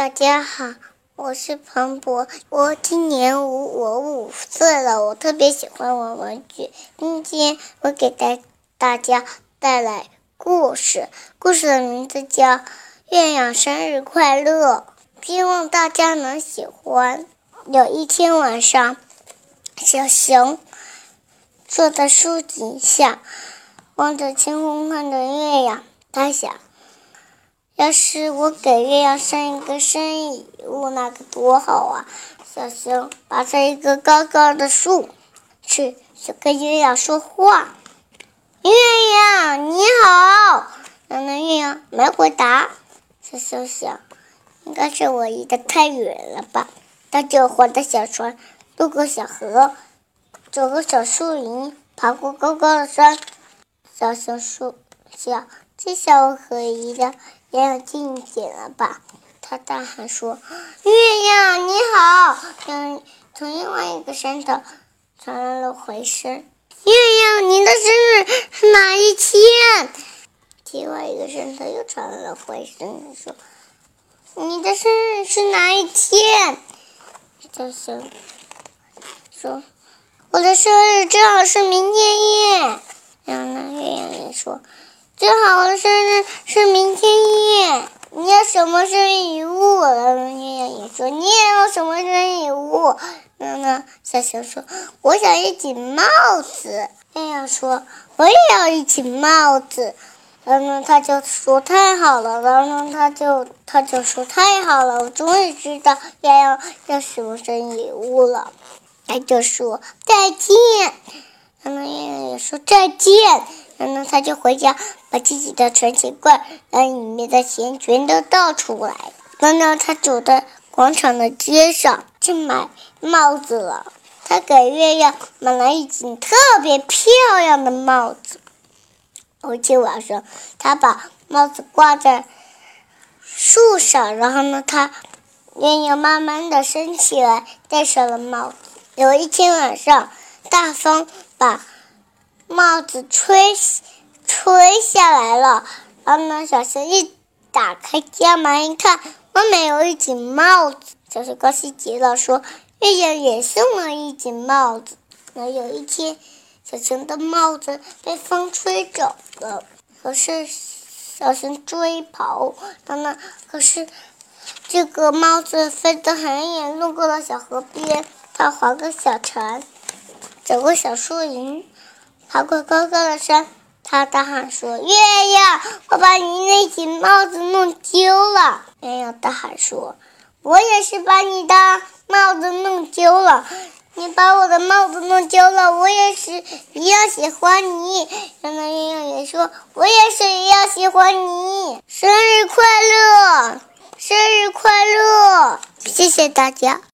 大家好，我是庞博，我今年五我五岁了，我特别喜欢玩玩具。今天我给大大家带来故事，故事的名字叫《月亮生日快乐》，希望大家能喜欢。有一天晚上，小熊坐在树底下，望着天空看着月亮，他想。要是我给月亮生一个生日礼物，那该多好啊！小熊爬上一个高高的树，去想跟月亮说话。月亮你好，然后月亮没回答。小熊想，应该是我离得太远了吧？他就划着小船，渡过小河，走过小树林，爬过高高的山。小熊说：“小，这下我可以的。”也有近一点了吧？他大喊说：“月亮你好！”从从另外一个山头传来了回声：“月亮，你的生日是哪一天？”另外一个山头又传来了回声说：“你的生日是哪一天？”小熊说：“我的生日正好是明天耶。”然后呢，月亮也说。最好的生日是明天耶！你要什么生日礼物？然后月亮也说你也要什么生日礼物？然后呢，小熊说我想一顶帽子。月亮说我也要一顶帽子。然后呢，他就说太好了。然后呢，他就他就说太好了，我终于知道月亮要什么生日礼物了。他就说再见。然后月亮也说再见。然后他就回家，把自己的存钱罐，把里面的钱全都倒出来。然后他走在广场的街上去买帽子了。他给月亮买了一顶特别漂亮的帽子。有一天晚上，他把帽子挂在树上，然后呢，他月亮慢慢的升起来，戴上了帽子。有一天晚上，大风把。帽子吹吹下来了，然后呢，小熊一打开家门一看，外面有一顶帽子，小熊高兴极了，说：“月亮也送了一顶帽子。”那有一天，小熊的帽子被风吹走了，可是小熊追跑，然后呢，可是这个帽子飞得很远，路过了小河边，他划个小船，走过小树林。爬过高高的山，他大喊说：“月亮，我把你那顶帽子弄丢了。”月亮大喊说：“我也是把你的帽子弄丢了。你把我的帽子弄丢了，我也是一样喜欢你。”然后月亮也说：“我也是一样喜欢你。”生日快乐，生日快乐！谢谢大家。